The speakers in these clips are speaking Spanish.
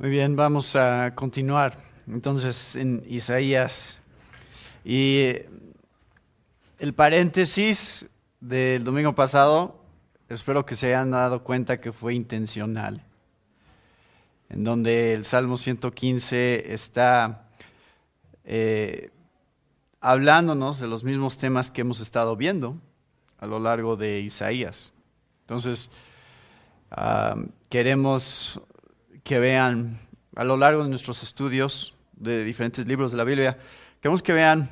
Muy bien, vamos a continuar entonces en Isaías. Y el paréntesis del domingo pasado, espero que se hayan dado cuenta que fue intencional, en donde el Salmo 115 está eh, hablándonos de los mismos temas que hemos estado viendo a lo largo de Isaías. Entonces, ah, queremos que vean a lo largo de nuestros estudios de diferentes libros de la Biblia, queremos que vean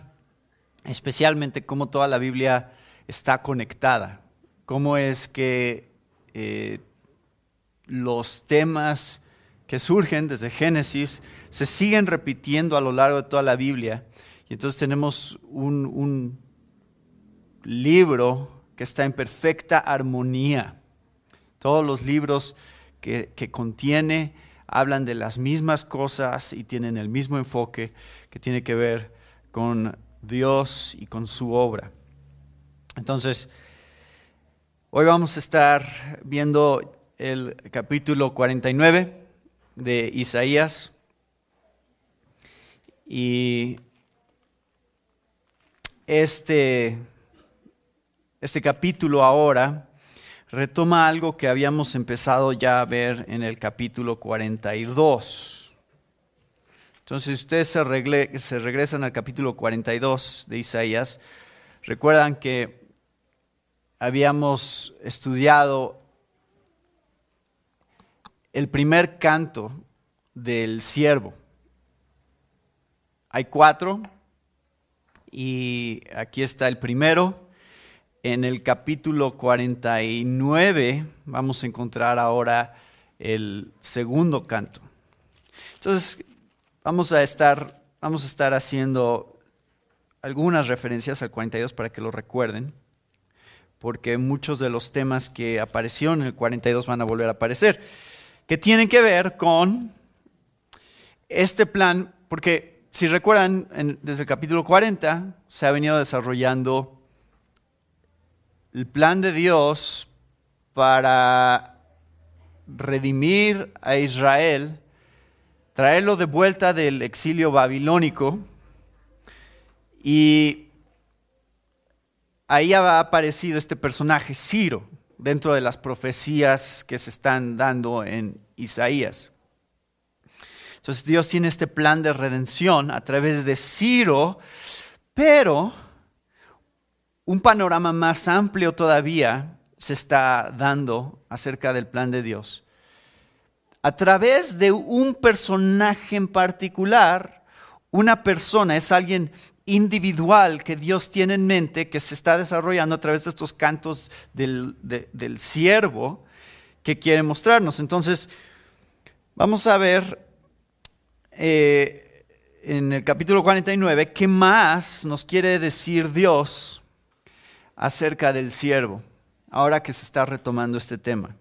especialmente cómo toda la Biblia está conectada, cómo es que eh, los temas que surgen desde Génesis se siguen repitiendo a lo largo de toda la Biblia. Y entonces tenemos un, libro que está en perfecta armonía. Todos los libros que, que contiene hablan de las mismas cosas y tienen el mismo enfoque que tiene que ver con Dios y con su obra. Entonces, hoy vamos a estar viendo el capítulo 49 de Isaías y este, este capítulo ahora retoma algo que habíamos empezado ya a ver en el capítulo 42. Entonces, ustedes se, se regresan al capítulo 42 de Isaías, recuerdan que habíamos estudiado el primer canto del siervo. Hay cuatro y aquí está el primero en el capítulo 49 vamos a encontrar ahora el segundo canto. Entonces, vamos a estar, vamos a estar haciendo algunas referencias al 42 para que lo recuerden, porque muchos de los temas que aparecieron en el 42 van a volver a aparecer, que tienen que ver con este plan, porque si recuerdan, desde el capítulo 40 se ha venido desarrollando el plan de Dios para redimir a Israel, traerlo de vuelta del exilio babilónico y ahí ha aparecido este personaje, Ciro, dentro de las profecías que se están dando en Isaías. Entonces Dios tiene este plan de redención a través de Ciro, pero un panorama más amplio todavía se está dando acerca del plan de Dios. A través de un personaje en particular, una persona es alguien individual que Dios tiene en mente, que se está desarrollando a través de estos cantos del, siervo que quiere mostrarnos. Entonces, vamos a ver eh, en el capítulo 49 qué más nos quiere decir Dios acerca del siervo, ahora que se está retomando este tema.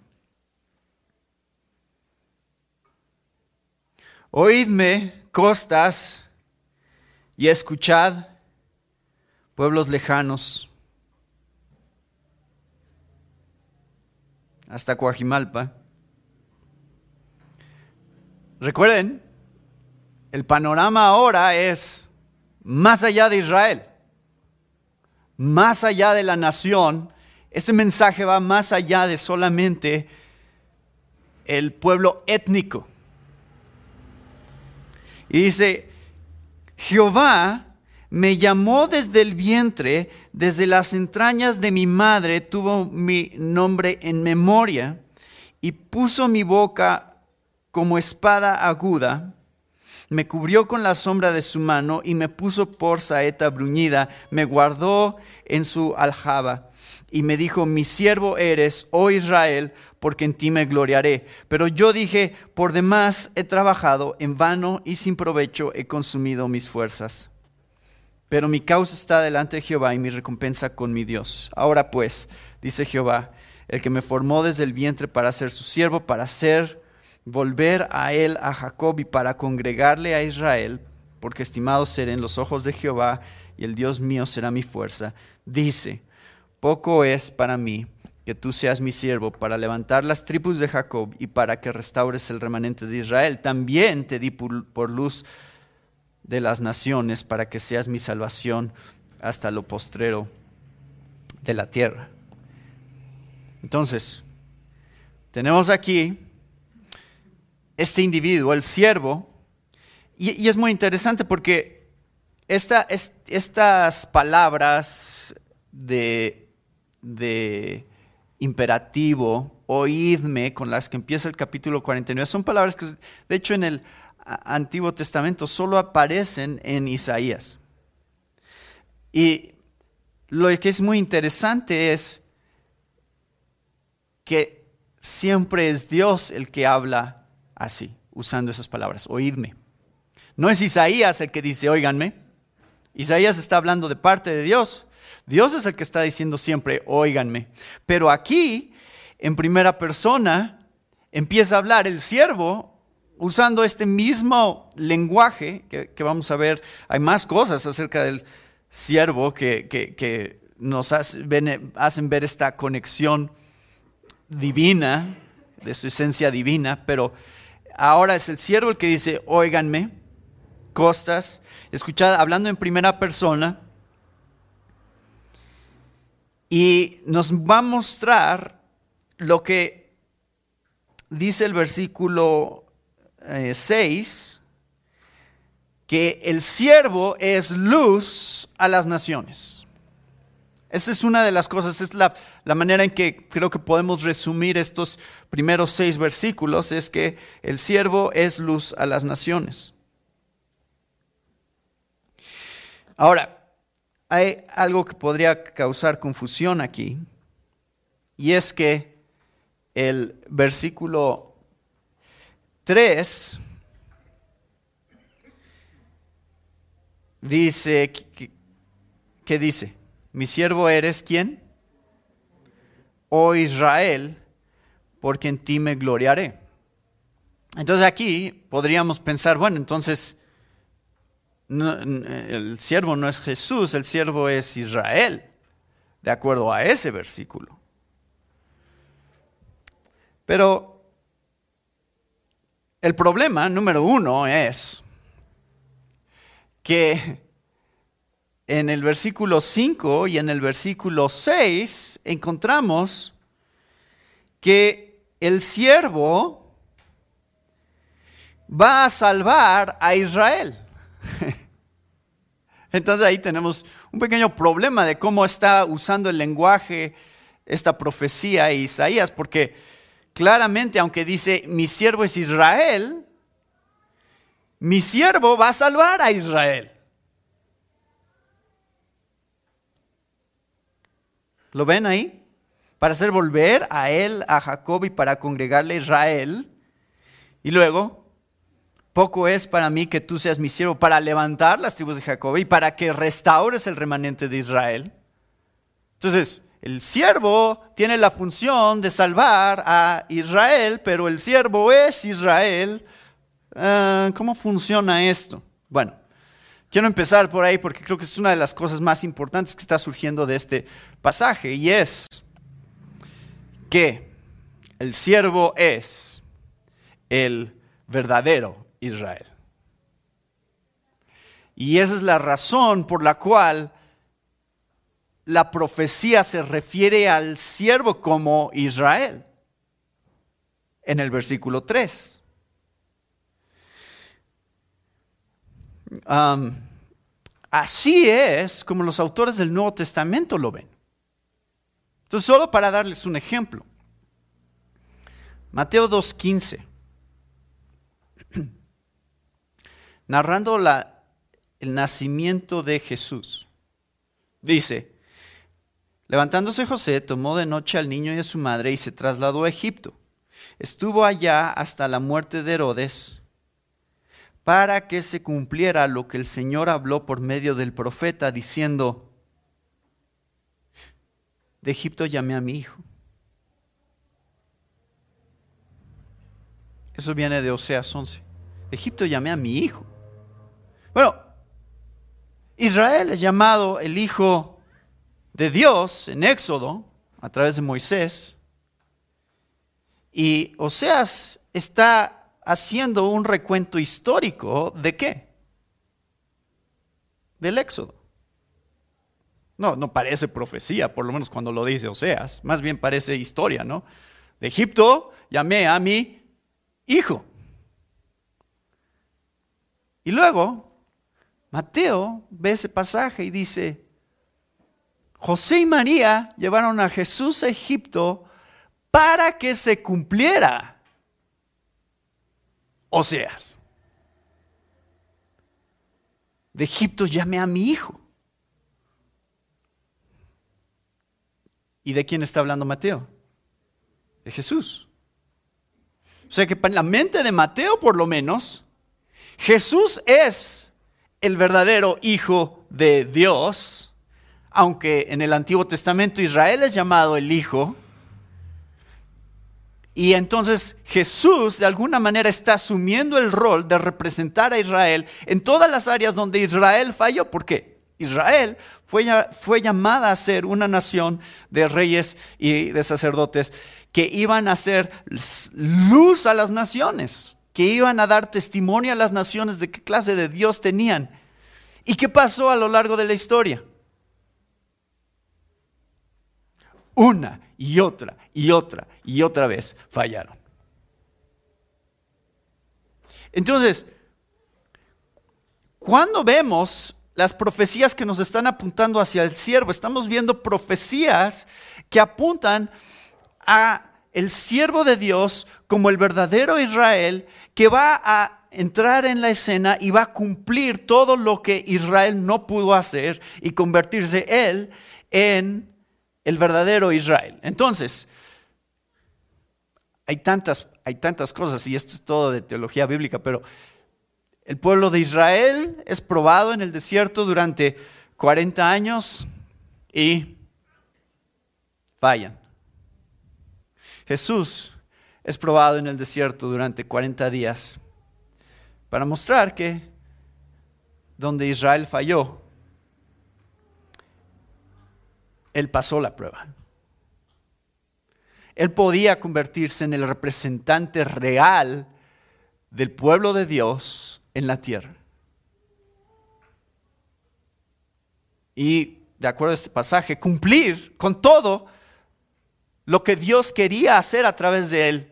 Oídme, costas, y escuchad, pueblos lejanos, hasta Coajimalpa. Recuerden, el panorama ahora es más allá de Israel más allá de la nación, este mensaje va más allá de solamente el pueblo étnico. Y dice, Jehová me llamó desde el vientre, desde las entrañas de mi madre tuvo mi nombre en memoria y puso mi boca como espada aguda me cubrió con la sombra de su mano y me puso por saeta bruñida, me guardó en su aljaba y me dijo, mi siervo eres, oh Israel, porque en ti me gloriaré. Pero yo dije, por demás he trabajado en vano y sin provecho he consumido mis fuerzas. Pero mi causa está delante de Jehová y mi recompensa con mi Dios. Ahora pues, dice Jehová, el que me formó desde el vientre para ser su siervo, para ser volver a él a Jacob y para congregarle a Israel, porque estimado seré en los ojos de Jehová y el Dios mío será mi fuerza, dice, poco es para mí que tú seas mi siervo para levantar las tribus de Jacob y para que restaures el remanente de Israel. También te di por, luz de las naciones para que seas mi salvación hasta lo postrero de la tierra. Entonces, tenemos aquí este individuo, el siervo, y, es muy interesante porque estas palabras de, de imperativo, oídme, con las que empieza el capítulo 49, son palabras que, de hecho, en el Antiguo Testamento solo aparecen en Isaías. Y lo que es muy interesante es que siempre es Dios el que habla así, usando esas palabras, oídme. No es Isaías el que dice, oíganme. Isaías está hablando de parte de Dios. Dios es el que está diciendo siempre, óiganme. Pero aquí, en primera persona, empieza a hablar el siervo usando este mismo lenguaje que, vamos a ver. Hay más cosas acerca del siervo que, nos hacen ver esta conexión divina, de su esencia divina, pero ahora es el siervo el que dice, óiganme, costas, escuchad, hablando en primera persona, y nos va a mostrar lo que dice el versículo 6, eh, que el siervo es luz a las naciones. Esa es una de las cosas, es la, la, manera en que creo que podemos resumir estos primeros seis versículos, es que el siervo es luz a las naciones. Ahora, hay algo que podría causar confusión aquí, y es que el versículo 3 dice, ¿qué dice? Mi siervo eres quién? Oh Israel, porque en ti me gloriaré. Entonces aquí podríamos pensar, bueno, entonces el siervo no es Jesús, el siervo es Israel, de acuerdo a ese versículo. Pero el problema número uno es que en el versículo 5 y en el versículo 6 encontramos que el siervo va a salvar a Israel. Entonces ahí tenemos un pequeño problema de cómo está usando el lenguaje esta profecía de Isaías, porque claramente aunque dice, mi siervo es Israel, mi siervo va a salvar a Israel. ¿Lo ven ahí? Para hacer volver a él, a Jacob y para congregarle a Israel. Y luego poco es para mí que tú seas mi siervo para levantar las tribus de Jacob y para que restaures el remanente de Israel. Entonces, el siervo tiene la función de salvar a Israel, pero el siervo es Israel. Ah, ¿Cómo funciona esto? Bueno, quiero empezar por ahí porque creo que es una de las cosas más importantes que está surgiendo de este pasaje y es que el siervo es el verdadero Israel. Y esa es la razón por la cual la profecía se refiere al siervo como Israel en el versículo 3. Así es como los autores del Nuevo Testamento lo ven. Entonces, solo para darles un ejemplo. Mateo 2.15. narrando la, el nacimiento de Jesús. Dice, levantándose José, tomó de noche al niño y a su madre y se trasladó a Egipto. Estuvo allá hasta la muerte de Herodes, para que se cumpliera lo que el Señor habló por medio del profeta, diciendo, de Egipto llamé a mi hijo. Eso viene de Oseas 11. De Egipto llamé a mi hijo. Bueno, Israel es llamado el hijo de Dios en Éxodo, a través de Moisés. Y Oseas está haciendo un recuento histórico de qué? Del Éxodo. No, no parece profecía, por lo menos cuando lo dice Oseas, más bien parece historia, ¿no? De Egipto llamé a mi hijo. Y luego, Mateo ve ese pasaje y dice, José y María llevaron a Jesús a Egipto para que se cumpliera. Oseas, de Egipto llamé a mi hijo. ¿Y de quién está hablando Mateo? De Jesús. O sea que en la mente de Mateo, por lo menos, Jesús es el verdadero Hijo de Dios, aunque en el Antiguo Testamento Israel es llamado el Hijo. Y entonces Jesús de alguna manera está asumiendo el rol de representar a Israel en todas las áreas donde Israel falló. ¿Por qué? Israel fue, fue llamada a ser una nación de reyes y de sacerdotes que iban a hacer luz a las naciones, que iban a dar testimonio a las naciones de qué clase de Dios tenían. ¿Y qué pasó a lo largo de la historia? Una y otra y otra y otra vez fallaron. Entonces, cuando vemos las profecías que nos están apuntando hacia el siervo. Estamos viendo profecías que apuntan a el siervo de Dios como el verdadero Israel que va a entrar en la escena y va a cumplir todo lo que Israel no pudo hacer y convertirse él en el verdadero Israel. Entonces, hay tantas, hay tantas cosas y esto es todo de teología bíblica, pero el pueblo de Israel es probado en el desierto durante 40 años y fallan. Jesús es probado en el desierto durante 40 días para mostrar que donde Israel falló, Él pasó la prueba. Él podía convertirse en el representante real del pueblo de Dios en la tierra. Y, de acuerdo a este pasaje, cumplir con todo lo que Dios quería hacer a través de él.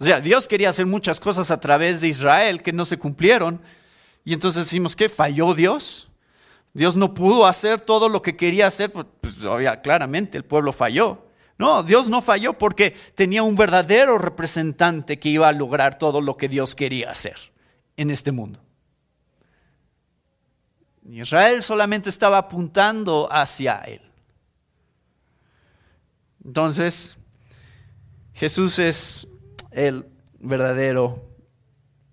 O sea, Dios quería hacer muchas cosas a través de Israel que no se cumplieron. Y entonces decimos que falló Dios. Dios no pudo hacer todo lo que quería hacer, pues, pues claramente el pueblo falló. No, Dios no falló porque tenía un verdadero representante que iba a lograr todo lo que Dios quería hacer en este mundo. Israel solamente estaba apuntando hacia Él. Entonces, Jesús es el verdadero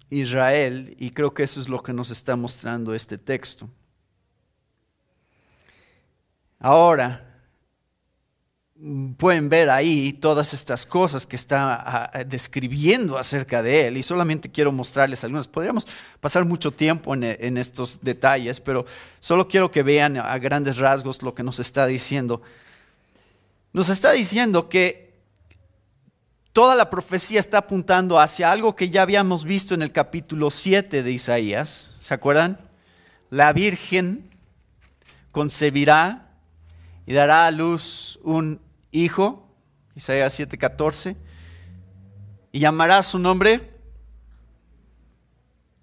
Israel y creo que eso es lo que nos está mostrando este texto. Ahora, pueden ver ahí todas estas cosas que está ah, describiendo acerca de él y solamente quiero mostrarles algunas. Podríamos pasar mucho tiempo en, estos detalles, pero solo quiero que vean a grandes rasgos lo que nos está diciendo. Nos está diciendo que toda la profecía está apuntando hacia algo que ya habíamos visto en el capítulo 7 de Isaías. ¿Se acuerdan? La Virgen concebirá y dará a luz un hijo, Isaías 7:14, y llamará su nombre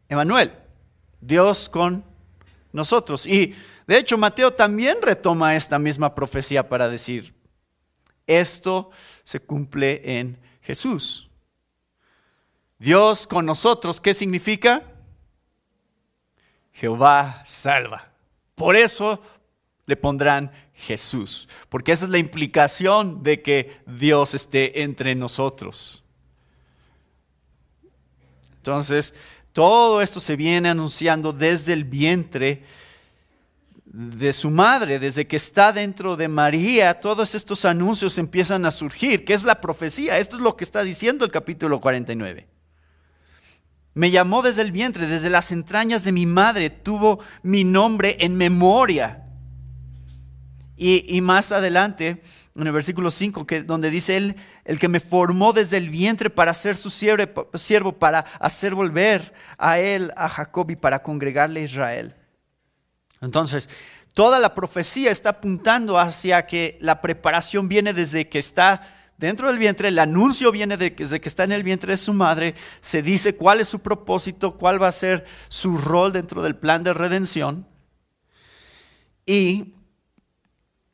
Emanuel, Dios con nosotros. Y de hecho Mateo también retoma esta misma profecía para decir, esto se cumple en Jesús. Dios con nosotros, ¿qué significa? Jehová salva. Por eso le pondrán Jesús, porque esa es la implicación de que Dios esté entre nosotros. Entonces, todo esto se viene anunciando desde el vientre de su madre, desde que está dentro de María, todos estos anuncios empiezan a surgir, que es la profecía. Esto es lo que está diciendo el capítulo 49. Me llamó desde el vientre, desde las entrañas de mi madre, tuvo mi nombre en memoria Y, más adelante, en el versículo 5, que, donde dice él, el que me formó desde el vientre para ser su siervo, para hacer volver a él, a Jacob y para congregarle a Israel. Entonces, toda la profecía está apuntando hacia que la preparación viene desde que está dentro del vientre, el anuncio viene desde que está en el vientre de su madre, se dice cuál es su propósito, cuál va a ser su rol dentro del plan de redención. Y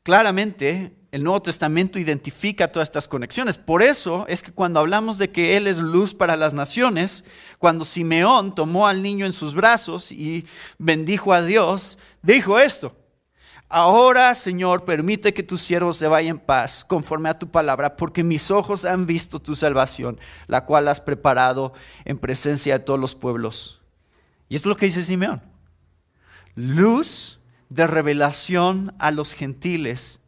claramente el Nuevo Testamento identifica todas estas conexiones. Por eso es que cuando hablamos de que Él es luz para las naciones, cuando Simeón tomó al niño en sus brazos y bendijo a Dios, dijo esto. Ahora, Señor, permite que tu siervo se vaya en paz conforme a tu palabra, porque mis ojos han visto tu salvación, la cual has preparado en presencia de todos los pueblos. Y esto es lo que dice Simeón. Luz de revelación a los gentiles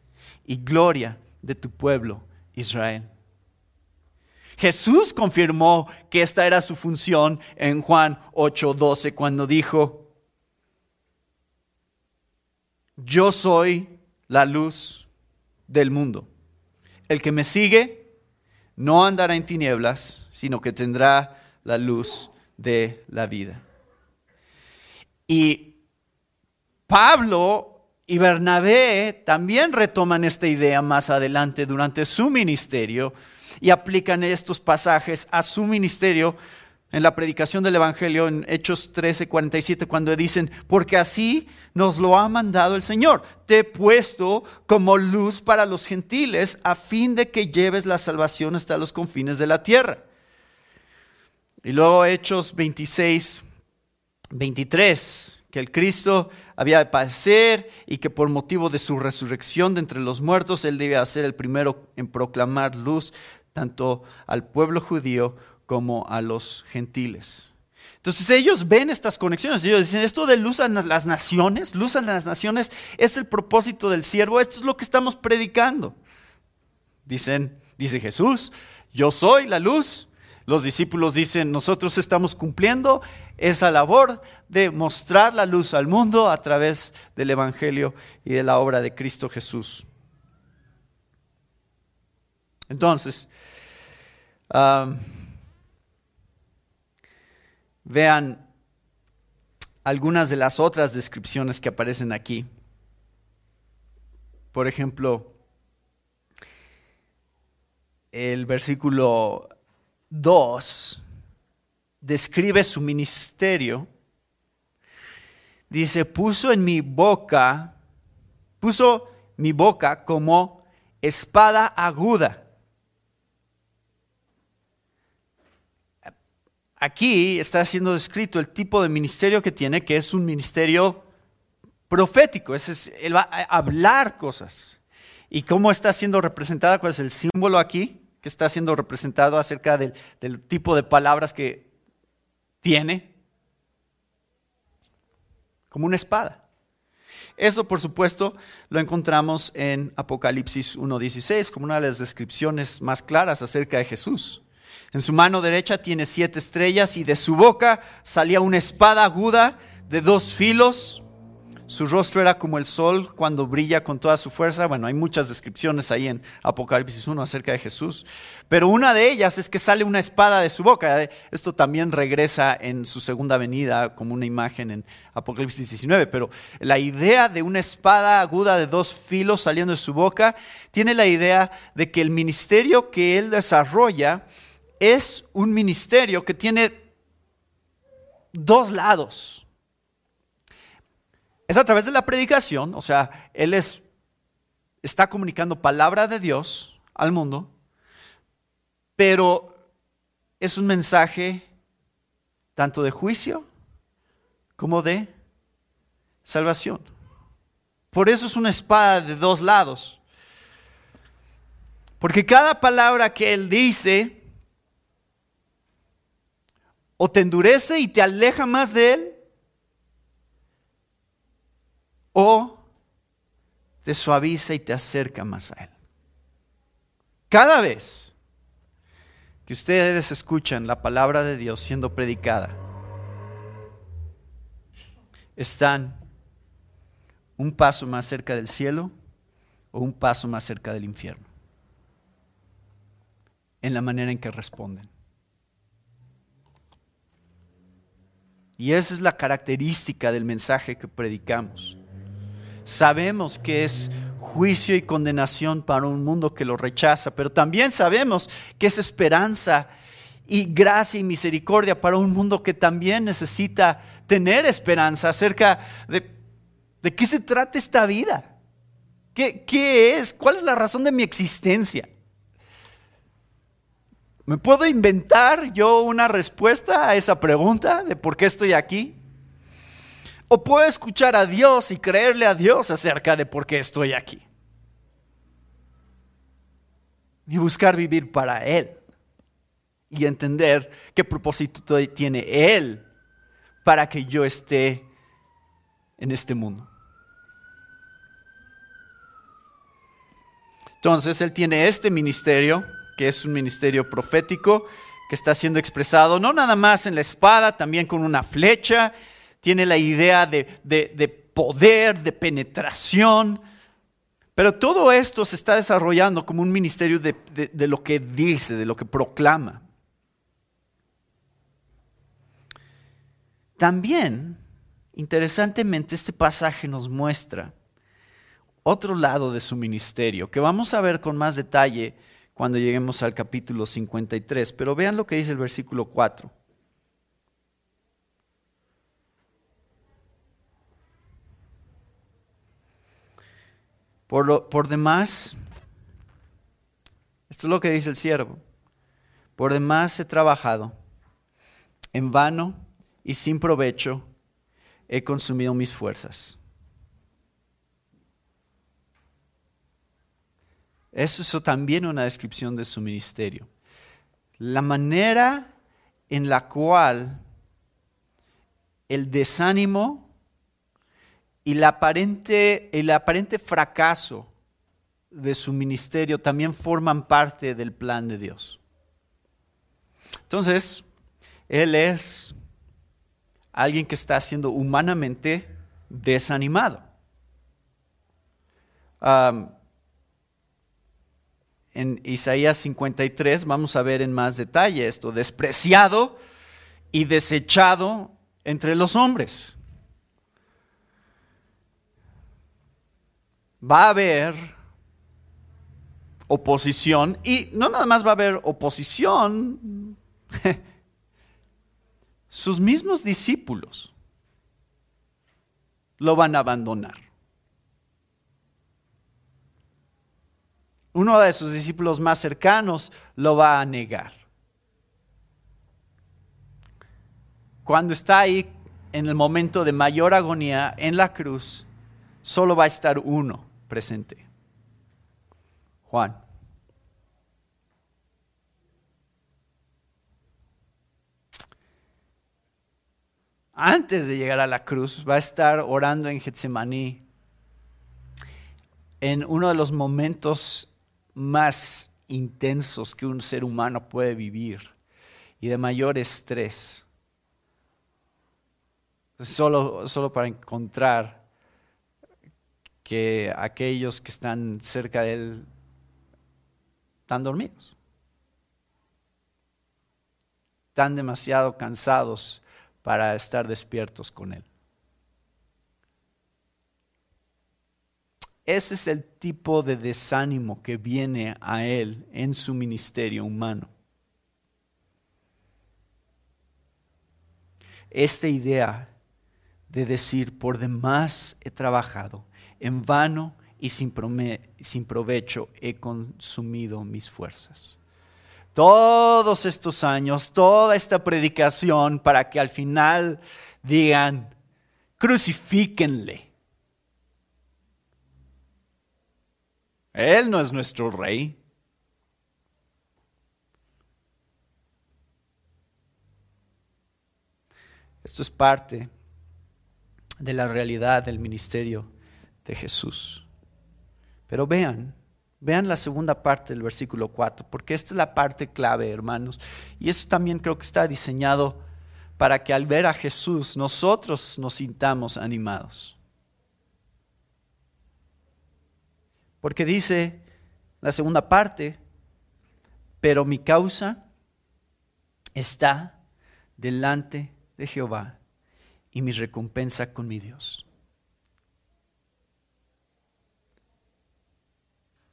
y gloria de tu pueblo, Israel. Jesús confirmó que esta era su función en Juan 8:12 cuando dijo, yo soy la luz del mundo. El que me sigue no andará en tinieblas, sino que tendrá la luz de la vida. Y Pablo y Bernabé también retoman esta idea más adelante durante su ministerio y aplican estos pasajes a su ministerio en la predicación del Evangelio en Hechos 13, 47, cuando dicen, porque así nos lo ha mandado el Señor, te he puesto como luz para los gentiles a fin de que lleves la salvación hasta los confines de la tierra. Y luego Hechos 26, 23, que el Cristo había de padecer y que por motivo de su resurrección de entre los muertos, él debía ser el primero en proclamar luz tanto al pueblo judío como a los gentiles. Entonces ellos ven estas conexiones, ellos dicen, esto de luz a las naciones, luz a las naciones es el propósito del siervo, esto es lo que estamos predicando. Dicen, dice Jesús, yo soy la luz. Los discípulos dicen, nosotros estamos cumpliendo esa labor de mostrar la luz al mundo a través del Evangelio y de la obra de Cristo Jesús. Entonces, Vean algunas de las otras descripciones que aparecen aquí. Por ejemplo, el versículo 2 describe su ministerio. Dice, puso en mi boca, puso mi boca como espada aguda aquí está siendo descrito el tipo de ministerio que tiene, que es un ministerio profético. Es, él va a hablar cosas. ¿Y cómo está siendo representada? ¿Cuál es el símbolo aquí que está siendo representado acerca del, del tipo de palabras que tiene? Como una espada. Eso, por supuesto, lo encontramos en Apocalipsis 1.16 como una de las descripciones más claras acerca de Jesús. En su mano derecha tiene siete estrellas y de su boca salía una espada aguda de dos filos. Su rostro era como el sol cuando brilla con toda su fuerza. Bueno, hay muchas descripciones ahí en Apocalipsis 1 acerca de Jesús. Pero una de ellas es que sale una espada de su boca. Esto también regresa en su segunda venida como una imagen en Apocalipsis 19. Pero la idea de una espada aguda de dos filos saliendo de su boca tiene la idea de que el ministerio que él desarrolla es un ministerio que tiene dos lados. Es a través de la predicación, o sea, Él es, está comunicando palabra de Dios al mundo, pero es un mensaje tanto de juicio como de salvación. Por eso es una espada de dos lados. Porque cada palabra que Él dice o te endurece y te aleja más de Él, o te suaviza y te acerca más a Él. Cada vez que ustedes escuchan la palabra de Dios siendo predicada, están un paso más cerca del cielo o un paso más cerca del infierno. En la manera en que responden. Y esa es la característica del mensaje que predicamos. Sabemos que es juicio y condenación para un mundo que lo rechaza, pero también sabemos que es esperanza y gracia y misericordia para un mundo que también necesita tener esperanza acerca de, de qué se trata esta vida. ¿Qué, ¿Qué es? ¿Cuál es la razón de mi existencia? ¿Me puedo inventar yo una respuesta a esa pregunta de por qué estoy aquí? ¿O puedo escuchar a Dios y creerle a Dios acerca de por qué estoy aquí? Y buscar vivir para Él y entender qué propósito tiene Él para que yo esté en este mundo. Entonces Él tiene este ministerio que es un ministerio profético que está siendo expresado no nada más en la espada, también con una flecha, tiene la idea de, poder, de penetración, pero todo esto se está desarrollando como un ministerio de, de lo que dice, de lo que proclama. También, interesantemente, este pasaje nos muestra otro lado de su ministerio, que vamos a ver con más detalle cuando lleguemos al capítulo 53. Pero vean lo que dice el versículo 4. Por, lo, por demás, esto es lo que dice el siervo, por demás he trabajado, en vano y sin provecho he consumido mis fuerzas. Eso es también una descripción de su ministerio. La manera en la cual el desánimo y el aparente, fracaso de su ministerio también forman parte del plan de Dios. Entonces, Él es alguien que está siendo humanamente desanimado en Isaías 53 vamos a ver en más detalle esto, despreciado y desechado entre los hombres. Va a haber oposición y no nada más va a haber oposición, sus mismos discípulos lo van a abandonar. uno de sus discípulos más cercanos lo va a negar. Cuando está ahí en el momento de mayor agonía en la cruz, solo va a estar uno presente, Juan. Antes de llegar a la cruz, va a estar orando en Getsemaní, en uno de los momentos más intensos que un ser humano puede vivir y de mayor estrés. Solo, solo para encontrar que aquellos que están cerca de Él están dormidos, están demasiado cansados para estar despiertos con Él. Ese es el tipo de desánimo que viene a él en su ministerio humano. Esta idea de decir, por demás he trabajado, en vano y sin, provecho he consumido mis fuerzas. Todos estos años, toda esta predicación para que al final digan, crucifíquenle Él no es nuestro rey. Esto es parte de la realidad del ministerio de Jesús. Pero vean, vean la segunda parte del versículo 4, porque esta es la parte clave, hermanos. Y eso también creo que está diseñado para que al ver a Jesús nosotros nos sintamos animados. Porque dice la segunda parte, pero mi causa está delante de Jehová y mi recompensa con mi Dios.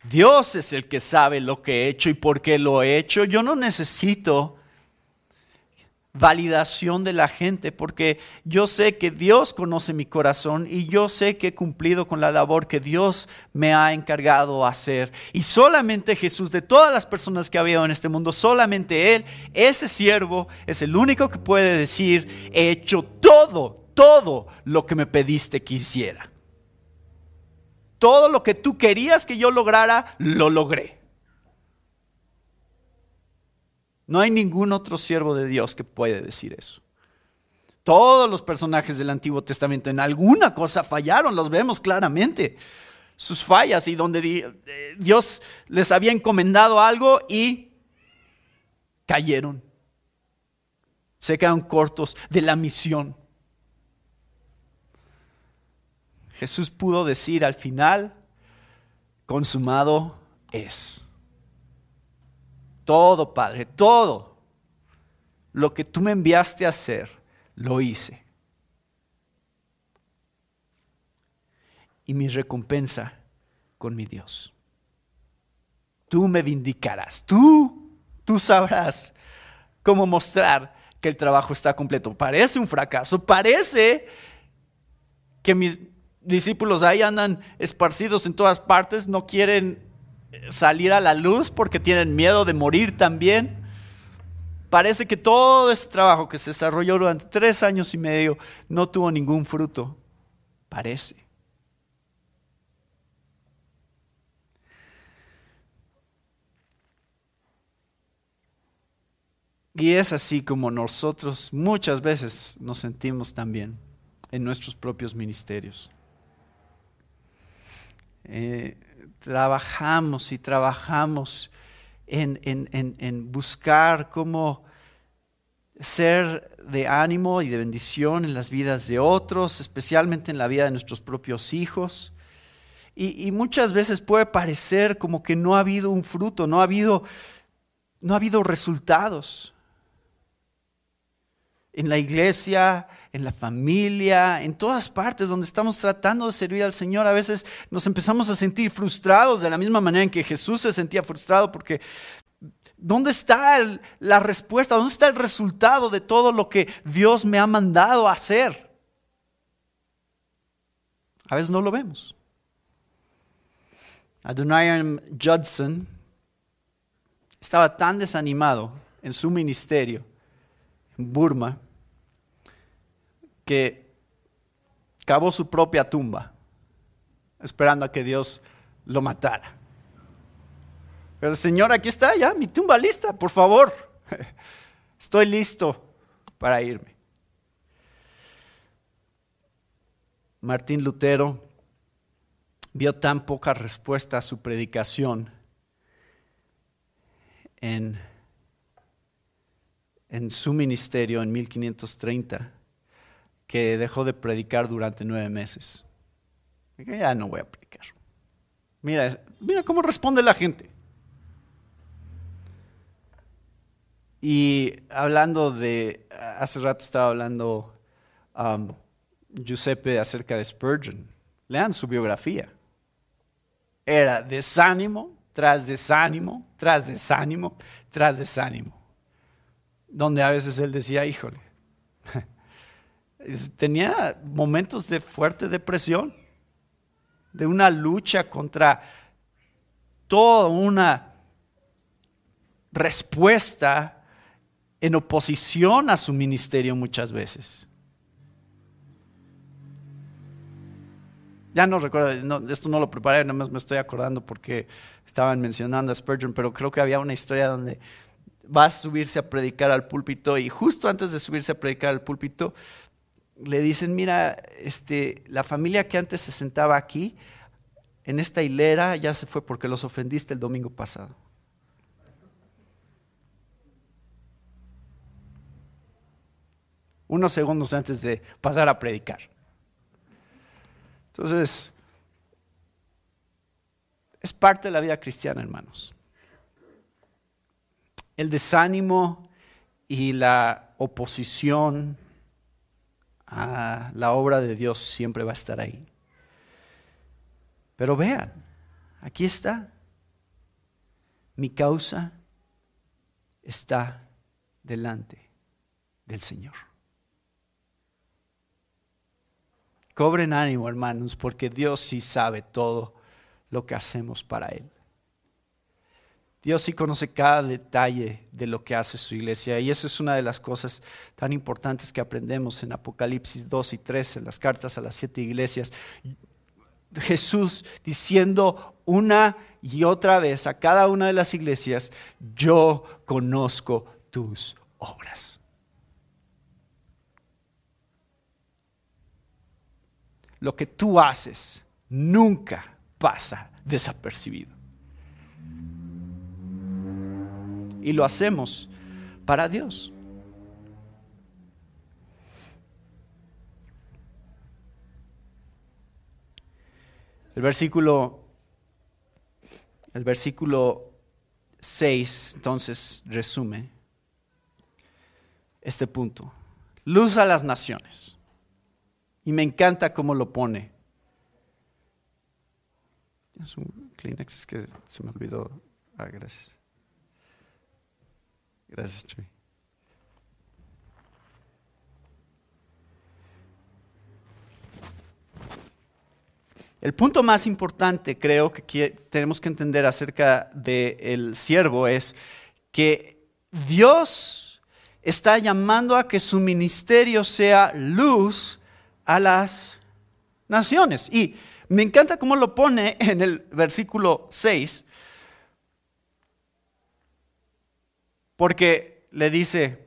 Dios es el que sabe lo que he hecho y por qué lo he hecho. Yo no necesito validación de la gente porque yo sé que Dios conoce mi corazón y yo sé que he cumplido con la labor que Dios me ha encargado hacer. Y solamente Jesús, de todas las personas que ha habido en este mundo, solamente Él, ese siervo, es el único que puede decir, he hecho todo, todo lo que me pediste que hiciera. Todo lo que tú querías que yo lograra, lo logré. No hay ningún otro siervo de Dios que puede decir eso. Todos los personajes del Antiguo Testamento en alguna cosa fallaron, los vemos claramente. Sus fallas y donde eh, Dios les había encomendado algo y cayeron. Se quedaron cortos de la misión. Jesús pudo decir al final, consumado es. Todo, Padre, todo lo que tú me enviaste a hacer, lo hice. Y mi recompensa con mi Dios. Tú me vindicarás, tú, tú sabrás cómo mostrar que el trabajo está completo. Parece un fracaso, parece que mis, discípulos ahí andan esparcidos en todas partes, no quieren salir a la luz porque tienen miedo de morir también. Parece que todo ese trabajo que se desarrolló durante tres años y medio no tuvo ningún fruto. Parece. Y es así como nosotros muchas veces nos sentimos también en nuestros propios ministerios. Eh, trabajamos y trabajamos en, buscar cómo ser de ánimo y de bendición en las vidas de otros, especialmente en la vida de nuestros propios hijos. Y, y, muchas veces puede parecer como que no ha habido un fruto, no ha habido, no ha habido resultados. En la iglesia en la familia, en todas partes donde estamos tratando de servir al Señor, a veces nos empezamos a sentir frustrados de la misma manera en que Jesús se sentía frustrado porque ¿dónde está la respuesta? ¿Dónde está el resultado de todo lo que Dios me ha mandado a hacer? A veces no lo vemos. Adoniram Judson estaba tan desanimado en su ministerio en Burma que cavó su propia tumba, esperando a que Dios lo matara. Pero Señor, aquí está ya mi tumba lista, por favor. Estoy listo para irme. Martín Lutero vio tan poca respuesta a su predicación en, en su ministerio en 1530 que dejó de predicar durante nueve meses. Ya no voy a predicar. Mira, mira cómo responde la gente. Y hablando de, hace rato estaba hablando um, Giuseppe acerca de Spurgeon. Lean su biografía. Era desánimo tras desánimo, tras desánimo, tras desánimo. Donde a veces él decía, híjole, tenía momentos de fuerte depresión, de una lucha contra toda una respuesta en oposición a su ministerio muchas veces. Ya no recuerdo, esto no lo preparé, nada más me estoy acordando porque estaban mencionando a Spurgeon, pero creo que había una historia donde va a subirse a predicar al púlpito y justo antes de subirse a predicar al púlpito le dicen, mira, este, la familia que antes se sentaba aquí, en esta hilera, ya se fue porque los ofendiste el domingo pasado. Unos segundos antes de pasar a predicar. Entonces, es parte de la vida cristiana, hermanos. El desánimo y la oposición a la obra de Dios siempre va a estar ahí. Pero vean, aquí está. Mi causa está delante del Señor. Cobren ánimo, hermanos, porque Dios sí sabe todo lo que hacemos para Él. Dios sí conoce cada detalle de lo que hace su iglesia y eso es una de las cosas tan importantes que aprendemos en Apocalipsis 2 y 3, en las cartas a las siete iglesias. Jesús diciendo una y otra vez a cada una de las iglesias, yo conozco tus obras. Lo que tú haces nunca pasa desapercibido. Y lo hacemos para Dios. El versículo el versículo 6 entonces resume este punto. Luz a las naciones. Y me encanta cómo lo pone. Es un Kleenex, es que se me olvidó. Ah, gracias. Gracias, Chuy. El punto más importante, creo, que tenemos que entender acerca del siervo es que Dios está llamando a que su ministerio sea luz a las naciones. Y me encanta cómo lo pone en el versículo 6, porque le dice,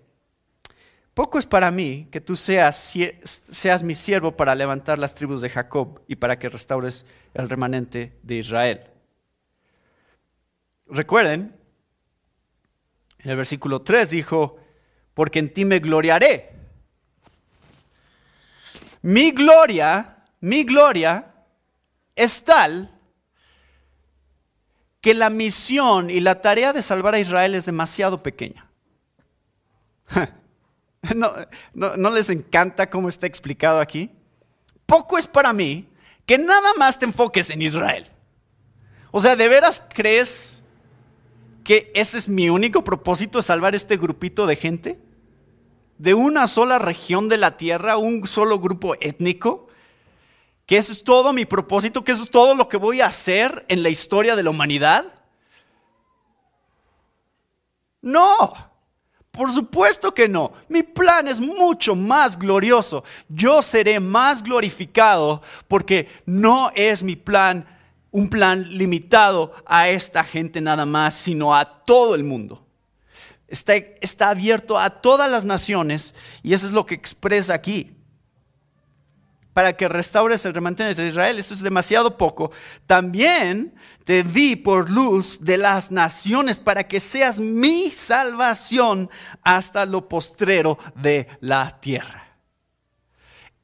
poco es para mí que tú seas, mi siervo para levantar las tribus de Jacob y para que restaures el remanente de Israel. Recuerden, en el versículo 3 dijo, porque en ti me gloriaré. Mi gloria, mi gloria es tal que la misión y la tarea de salvar a Israel es demasiado pequeña. ¿No, no, les encanta cómo está explicado aquí? Poco es para mí que nada más te enfoques en Israel. O sea, ¿de veras crees que ese es mi único propósito, salvar este grupito de gente? ¿De una sola región de la tierra, un solo grupo étnico? ¿Que eso es todo mi propósito? ¿Que eso es todo lo que voy a hacer en la historia de la humanidad? No. Por supuesto que no. Mi plan es mucho más glorioso. Yo seré más glorificado porque no es mi plan un plan limitado a esta gente nada más, sino a todo el mundo. Está, abierto a todas las naciones y eso es lo que expresa aquí para que restaures el remanente de Israel. Eso es demasiado poco. También te di por luz de las naciones para que seas mi salvación hasta lo postrero de la tierra.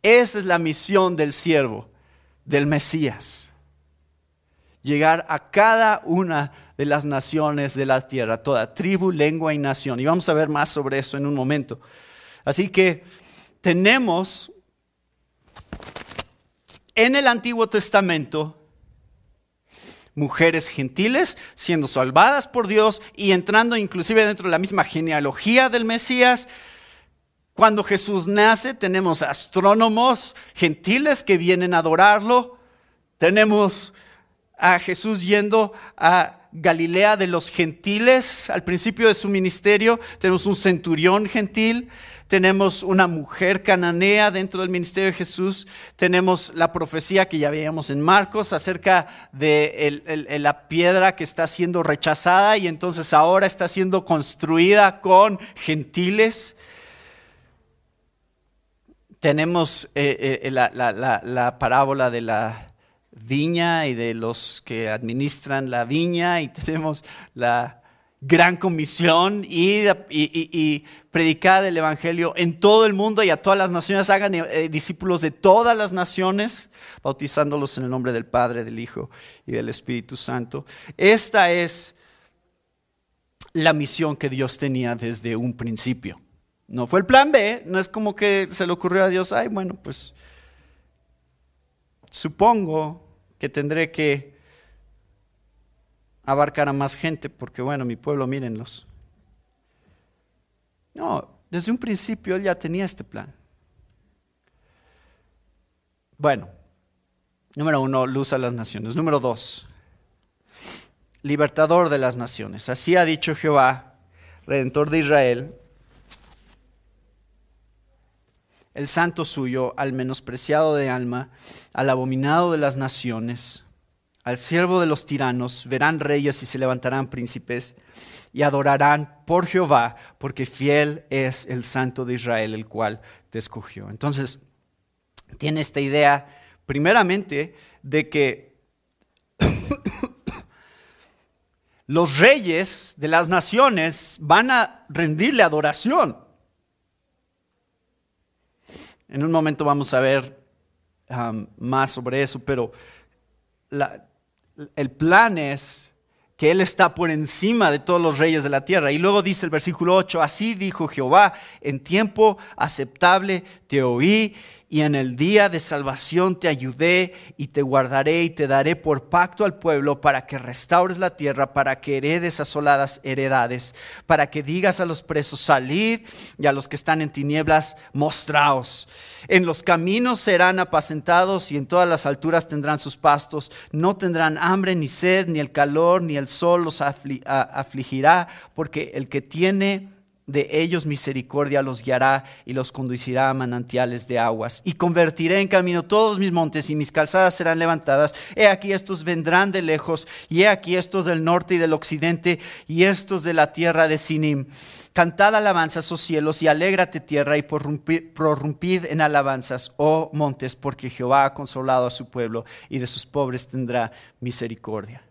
Esa es la misión del siervo, del Mesías. Llegar a cada una de las naciones de la tierra, toda tribu, lengua y nación. Y vamos a ver más sobre eso en un momento. Así que tenemos en el Antiguo Testamento mujeres gentiles siendo salvadas por Dios y entrando inclusive dentro de la misma genealogía del Mesías. Cuando Jesús nace tenemos astrónomos gentiles que vienen a adorarlo. Tenemos a Jesús yendo a Galilea de los gentiles al principio de su ministerio. Tenemos un centurión gentil tenemos una mujer cananea dentro del ministerio de Jesús, tenemos la profecía que ya veíamos en Marcos acerca de la piedra que está siendo rechazada y entonces ahora está siendo construida con gentiles. Tenemos eh, eh, la parábola de la viña y de los que administran la viña y tenemos la gran comisión y, y, el Evangelio en todo el mundo y a todas las naciones. Hagan eh, discípulos de todas las naciones, bautizándolos en el nombre del Padre, del Hijo y del Espíritu Santo. Esta es la misión que Dios tenía desde un principio. No fue el plan B, no es como que se le ocurrió a Dios, ay, bueno, pues supongo que tendré que abarcar a más gente, porque bueno, mi pueblo, mírenlos. No, desde un principio él ya tenía este plan. Bueno, número uno, luz a las naciones. Número dos, libertador de las naciones. Así ha dicho Jehová, redentor de Israel, el santo suyo, al menospreciado de alma, al abominado de las naciones al siervo de los tiranos, verán reyes y se levantarán príncipes y adorarán por Jehová, porque fiel es el Santo de Israel, el cual te escogió. Entonces, tiene esta idea, primeramente, de que los reyes de las naciones van a rendirle adoración. En un momento vamos a ver um, más sobre eso, pero la, el plan es que Él está por encima de todos los reyes de la tierra. Y luego dice el versículo 8, así dijo Jehová, en tiempo aceptable te oí y en el día de salvación te ayudé y te guardaré y te daré por pacto al pueblo para que restaures la tierra, para que heredes asoladas heredades, para que digas a los presos, salid y a los que están en tinieblas, mostraos. En los caminos serán apacentados y en todas las alturas tendrán sus pastos. No tendrán hambre ni sed, ni el calor, ni el sol los afligirá, porque el que tiene de ellos misericordia los guiará y los conducirá a manantiales de aguas. Y convertiré en camino todos mis montes y mis calzadas serán levantadas. He aquí estos vendrán de lejos y he aquí estos del norte y del occidente y estos de la tierra de Sinim. Cantad alabanzas, oh cielos, y alégrate tierra y prorrumpid en alabanzas, oh montes, porque Jehová ha consolado a su pueblo y de sus pobres tendrá misericordia.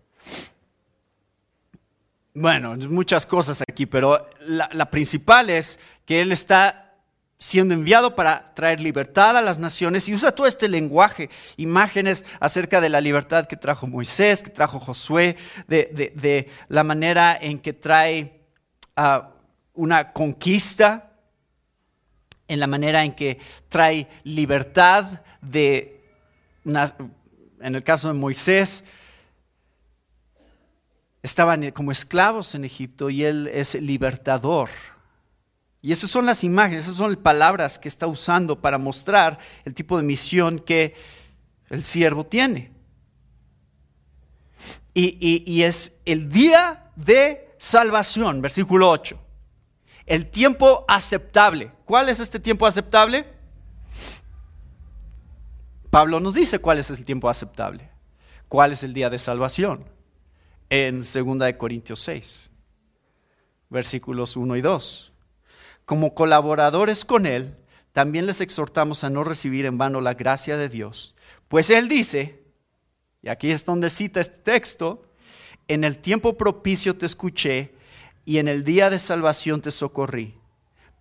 Bueno, muchas cosas aquí, pero la, principal es que Él está siendo enviado para traer libertad a las naciones y usa todo este lenguaje, imágenes acerca de la libertad que trajo Moisés, que trajo Josué, de, la manera en que trae ah, una conquista, en la manera en que trae libertad de, en el caso de Moisés, estaban como esclavos en Egipto y Él es libertador. Y esas son las imágenes, esas son las palabras que está usando para mostrar el tipo de misión que el siervo tiene. Y, y es el día de salvación, versículo 8. El tiempo aceptable. ¿Cuál es este tiempo aceptable? Pablo nos dice cuál es el tiempo aceptable. ¿Cuál es el día de salvación? En 2 Corintios 6, versículos 1 y 2. Como colaboradores con Él, también les exhortamos a no recibir en vano la gracia de Dios. Pues Él dice, y aquí es donde cita este texto, en el tiempo propicio te escuché y en el día de salvación te socorrí.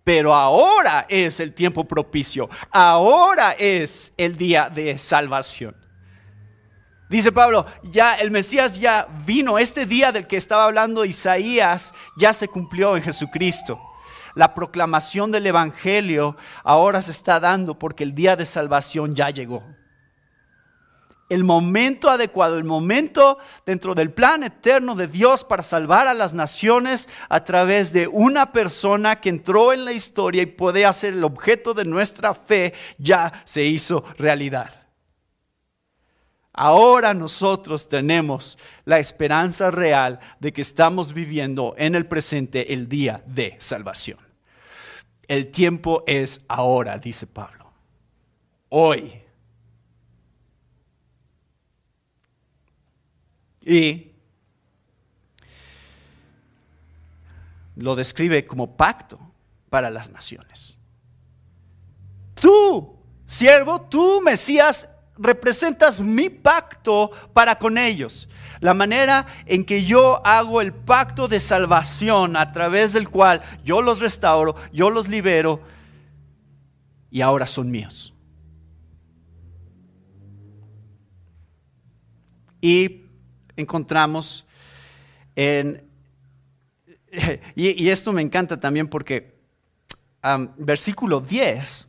Pero ahora es el tiempo propicio, ahora es el día de salvación. Dice Pablo, ya el Mesías ya vino, este día del que estaba hablando Isaías ya se cumplió en Jesucristo. La proclamación del Evangelio ahora se está dando porque el día de salvación ya llegó. El momento adecuado, el momento dentro del plan eterno de Dios para salvar a las naciones a través de una persona que entró en la historia y puede ser el objeto de nuestra fe, ya se hizo realidad. Ahora nosotros tenemos la esperanza real de que estamos viviendo en el presente el día de salvación. El tiempo es ahora, dice Pablo. Hoy. Y lo describe como pacto para las naciones. Tú, siervo, tú, Mesías, representas mi pacto para con ellos. La manera en que yo hago el pacto de salvación a través del cual yo los restauro, yo los libero y ahora son míos. Y encontramos en... Y, esto me encanta también porque versículo 10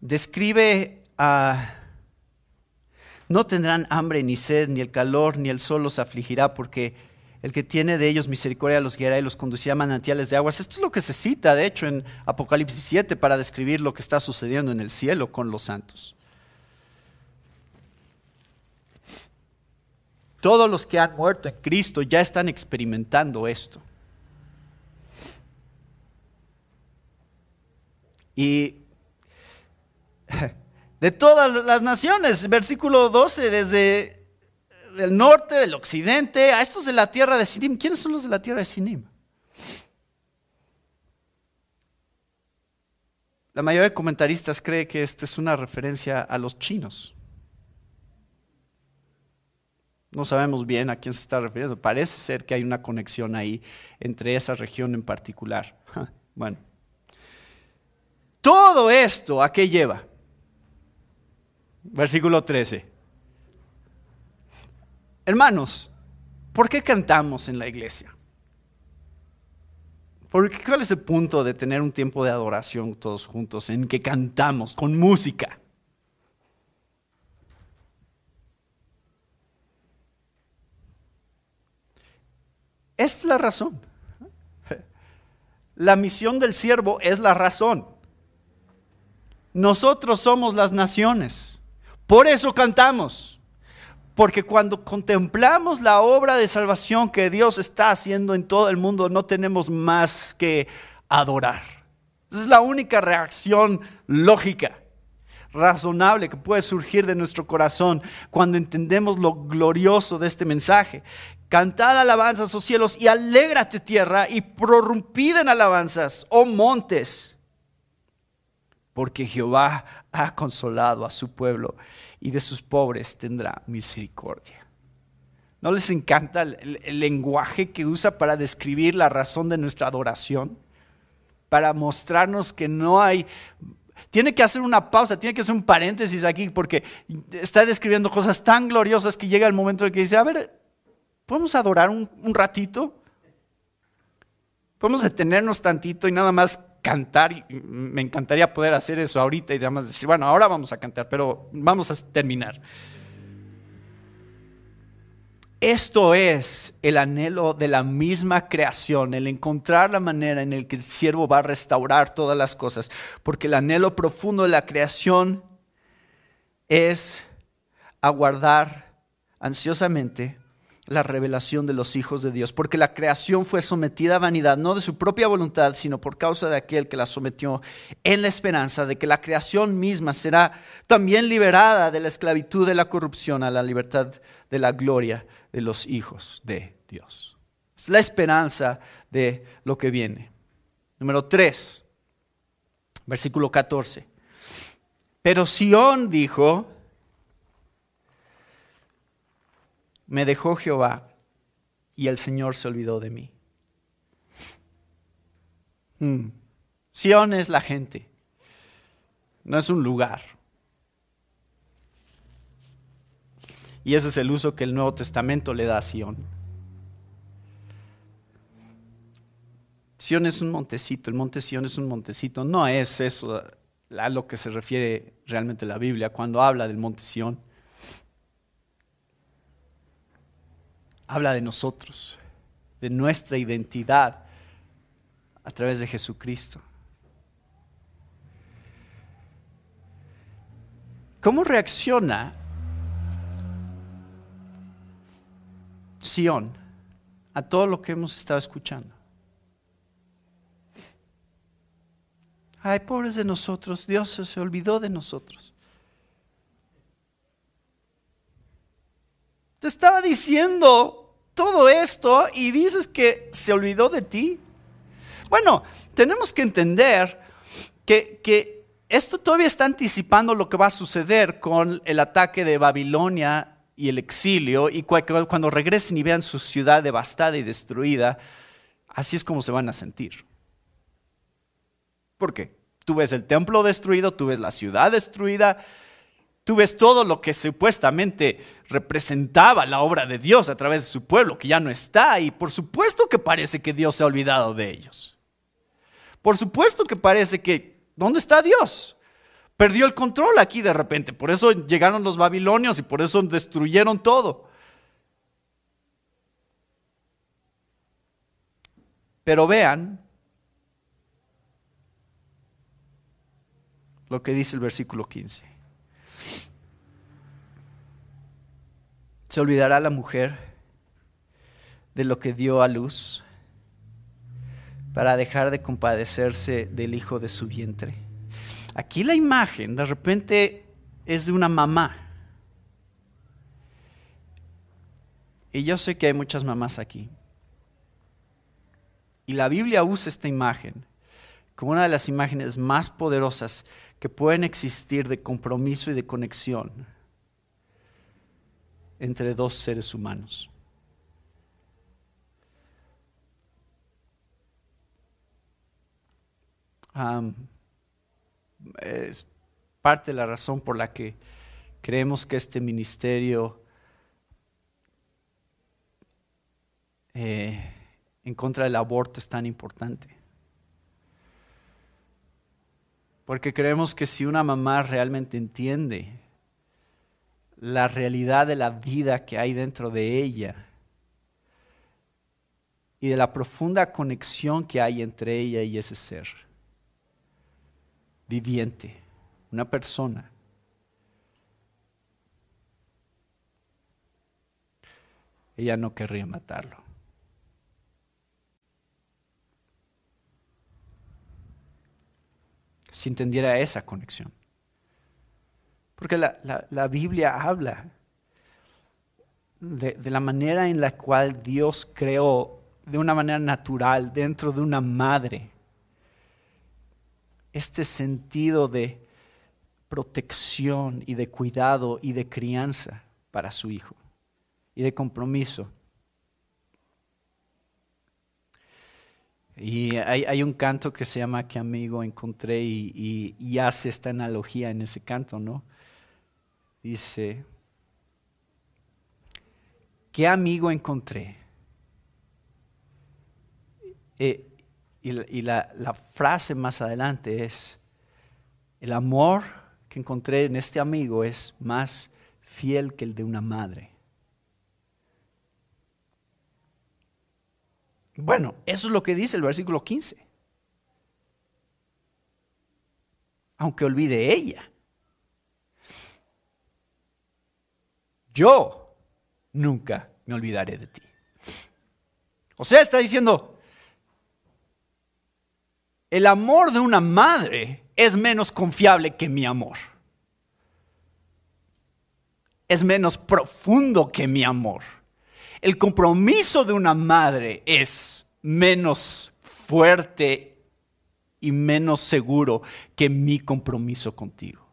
describe a... no tendrán hambre ni sed, ni el calor, ni el sol los afligirá, porque el que tiene de ellos misericordia los guiará y los conducirá a manantiales de aguas. Esto es lo que se cita, de hecho, en Apocalipsis 7 para describir lo que está sucediendo en el cielo con los santos. Todos los que han muerto en Cristo ya están experimentando esto. Y de todas las naciones, versículo 12, desde el norte, del occidente, a estos de la tierra de Sinim. ¿Quiénes son los de la tierra de Sinim? La mayoría de comentaristas cree que esta es una referencia a los chinos. No sabemos bien a quién se está refiriendo. Parece ser que hay una conexión ahí entre esa región en particular. Bueno, todo esto, ¿a qué lleva? Versículo 13. Hermanos, ¿por qué cantamos en la iglesia? ¿Cuál es el punto de tener un tiempo de adoración todos juntos en que cantamos con música? Esta es la razón. La misión del siervo es la razón. Nosotros somos las naciones. Por eso cantamos. Porque cuando contemplamos la obra de salvación que Dios está haciendo en todo el mundo, no tenemos más que adorar. Esa es la única reacción lógica, razonable que puede surgir de nuestro corazón cuando entendemos lo glorioso de este mensaje. Cantad alabanzas, oh cielos, y alégrate tierra, y prorrumpid en alabanzas, oh montes, porque Jehová ha consolado a su pueblo, y de sus pobres tendrá misericordia. ¿No les encanta el, lenguaje que usa para describir la razón de nuestra adoración? Para mostrarnos que no hay tiene que hacer una pausa, tiene que hacer un paréntesis aquí porque está describiendo cosas tan gloriosas que llega el momento en que dice, a ver, ¿Podemos adorar un, ratito? ¿Podemos detenernos tantito y nada más cantar? me encantaría poder hacer eso ahorita y además decir, bueno, ahora vamos a cantar, pero vamos a terminar. Esto es el anhelo de la misma creación, el encontrar la manera en la que el siervo va a restaurar todas las cosas, porque el anhelo profundo de la creación es aguardar ansiosamente la revelación de los hijos de Dios, porque la creación fue sometida a vanidad, no de su propia voluntad, sino por causa de aquel que la sometió, en la esperanza de que la creación misma será también liberada de la esclavitud de la corrupción a la libertad de la gloria de los hijos de Dios. Es la esperanza de lo que viene. Número 3, versículo 14. Pero Sión dijo, me dejó Jehová y el Señor se olvidó de mí. Hmm. Sión es la gente, no es un lugar. Y ese es el uso que el Nuevo Testamento le da a Sión. Sión es un montecito, el monte Sión es un montecito. No es eso a lo que se refiere realmente la Biblia cuando habla del monte Sión. Habla de nosotros, de nuestra identidad a través de Jesucristo. ¿Cómo reacciona Sión a todo lo que hemos estado escuchando? Ay, pobres de nosotros, Dios se olvidó de nosotros. Te estaba diciendo todo esto y dices que se olvidó de ti. Bueno, tenemos que entender que, esto todavía está anticipando lo que va a suceder con el ataque de Babilonia y el exilio, y cuando regresen y vean su ciudad devastada y destruida, así es como se van a sentir. ¿Por qué? Tú ves el templo destruido, tú ves la ciudad destruida, tú ves todo lo que supuestamente representaba la obra de Dios a través de su pueblo, que ya no está, y por supuesto que parece que Dios se ha olvidado de ellos. Por supuesto que parece que, ¿dónde está Dios? Perdió el control aquí de repente, por eso llegaron los babilonios y por eso destruyeron todo. Pero vean lo que dice el versículo 15. ¿Se olvidará la mujer de lo que dio a luz para dejar de compadecerse del hijo de su vientre? Aquí la imagen de repente es de una mamá. Y yo sé que hay muchas mamás aquí. Y la Biblia usa esta imagen como una de las imágenes más poderosas que pueden existir de compromiso y de conexión entre dos seres humanos. es parte de la razón por la que creemos que este ministerio eh, en contra del aborto es tan importante. Porque creemos que si una mamá realmente entiende la realidad de la vida que hay dentro de ella y de la profunda conexión que hay entre ella y ese ser viviente, una persona, ella no querría matarlo. si entendiera esa conexión. Porque la, Biblia habla de, de, la manera en la cual Dios creó de una manera natural dentro de una madre este sentido de protección y de cuidado y de crianza para su hijo y de compromiso. Y hay, un canto que se llama ¿Qué amigo encontré? Y, hace esta analogía en ese canto, ¿no? Dice, ¿qué amigo encontré? Eh, y, la, frase más adelante es, el amor que encontré en este amigo es más fiel que el de una madre. Bueno, eso es lo que dice el versículo 15. Aunque olvide ella. Yo nunca me olvidaré de ti. O sea, está diciendo, el amor de una madre es menos confiable que mi amor. Es menos profundo que mi amor el compromiso de una madre es menos fuerte y menos seguro que mi compromiso contigo.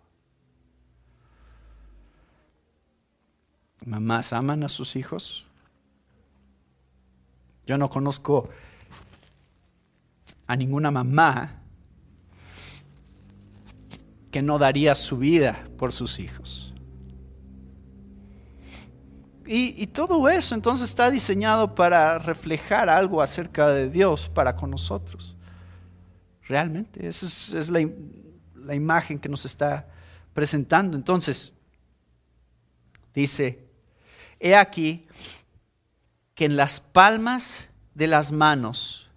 ¿Mamás aman a sus hijos? Yo no conozco a ninguna mamá que no daría su vida por sus hijos. Y, todo eso entonces está diseñado para reflejar algo acerca de Dios para con nosotros. Realmente, esa es, la, la imagen que nos está presentando. Entonces, dice, he aquí que en las palmas de las manos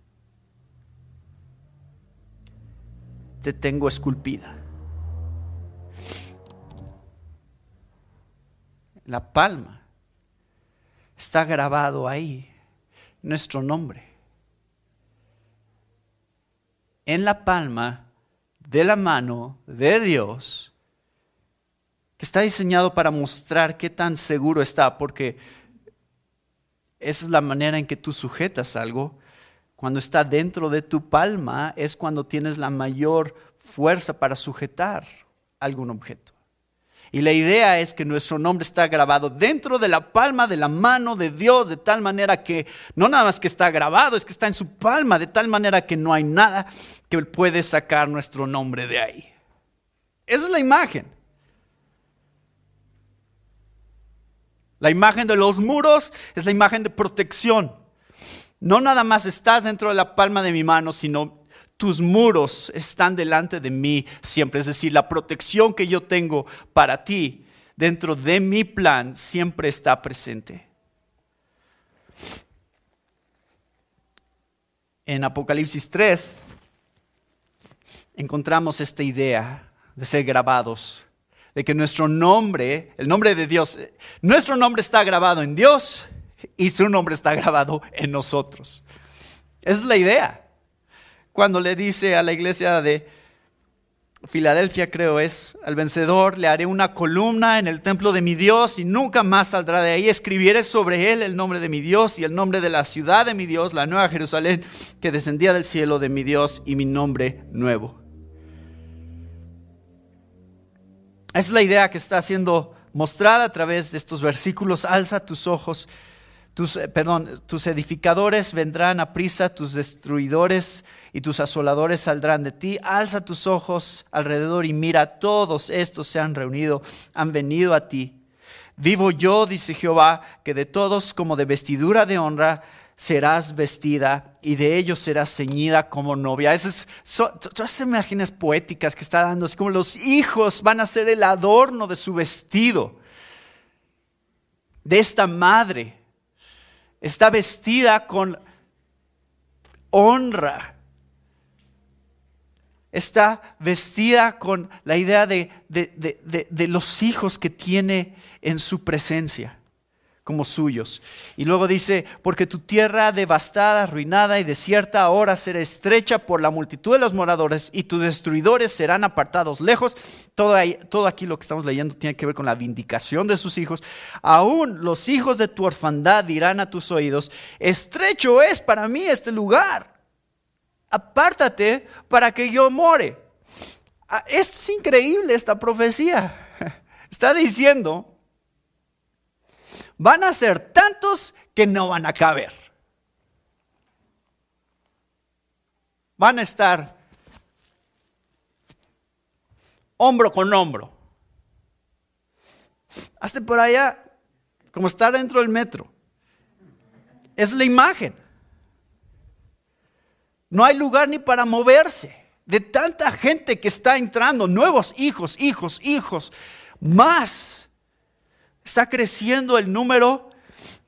te tengo esculpida. La palma está grabado ahí nuestro nombre. En la palma de la mano de Dios, que está diseñado para mostrar qué tan seguro está, porque esa es la manera en que tú sujetas algo. Cuando está dentro de tu palma es cuando tienes la mayor fuerza para sujetar algún objeto. Y la idea es que nuestro nombre está grabado dentro de la palma de la mano de Dios, de tal manera que no nada más que está grabado, es que está en su palma, de tal manera que no hay nada que puede sacar nuestro nombre de ahí. Esa es la imagen. La imagen de los muros es la imagen de protección. No nada más estás dentro de la palma de mi mano, sino tus muros están delante de mí siempre. Es decir, la protección que yo tengo para ti dentro de mi plan siempre está presente. En Apocalipsis 3 encontramos esta idea de ser grabados, de que nuestro nombre, el nombre de Dios, nuestro nombre está grabado en Dios y su nombre está grabado en nosotros. Esa es la idea cuando le dice a la iglesia de Filadelfia, creo es, al vencedor le haré una columna en el templo de mi Dios y nunca más saldrá de ahí. Escribiré sobre él el nombre de mi Dios y el nombre de la ciudad de mi Dios, la nueva Jerusalén que descendía del cielo de mi Dios y mi nombre nuevo. Es la idea que está siendo mostrada a través de estos versículos. Alza tus ojos, tus, eh, perdón, tus edificadores vendrán a prisa, tus destruidores y tus asoladores saldrán de ti. Alza tus ojos alrededor y mira, todos estos se han reunido, han venido a ti. Vivo yo, dice Jehová, que de todos como de vestidura de honra serás vestida y de ellos serás ceñida como novia. Esas son todas imágenes poéticas que está dando, es como los hijos van a ser el adorno de su vestido, de esta madre. Está vestida con honra está vestida con la idea de, los hijos que tiene en su presencia como suyos. Y luego dice, porque tu tierra devastada, arruinada y desierta ahora será estrecha por la multitud de los moradores y tus destruidores serán apartados lejos. Todo, todo aquí lo que estamos leyendo tiene que ver con la vindicación de sus hijos. Aún los hijos de tu orfandad dirán a tus oídos, estrecho es para mí este lugar apártate para que yo more. Ah, esto es increíble, esta profecía. Está diciendo, van a ser tantos que no van a caber. Van a estar hombro con hombro. Hasta por allá, como estar dentro del metro. Es la imagen. No hay lugar ni para moverse. De tanta gente que está entrando, nuevos hijos, hijos, hijos, más. Está creciendo el número,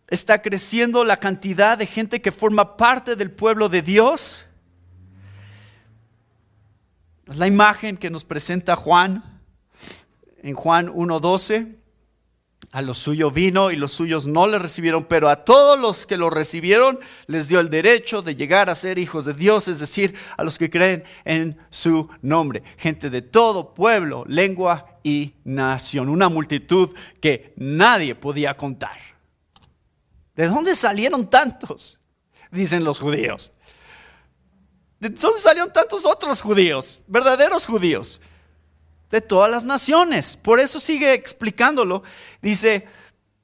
está creciendo la cantidad de gente que forma parte del pueblo de Dios. Es la imagen que nos presenta Juan en Juan 1.12. A los suyos vino y los suyos no le recibieron, pero a todos los que lo recibieron les dio el derecho de llegar a ser hijos de Dios, es decir, a los que creen en su nombre. Gente de todo pueblo, lengua y nación. Una multitud que nadie podía contar. ¿De dónde salieron tantos? Dicen los judíos. ¿De dónde salieron tantos otros judíos? Verdaderos judíos de todas las naciones. Por eso sigue explicándolo. Dice,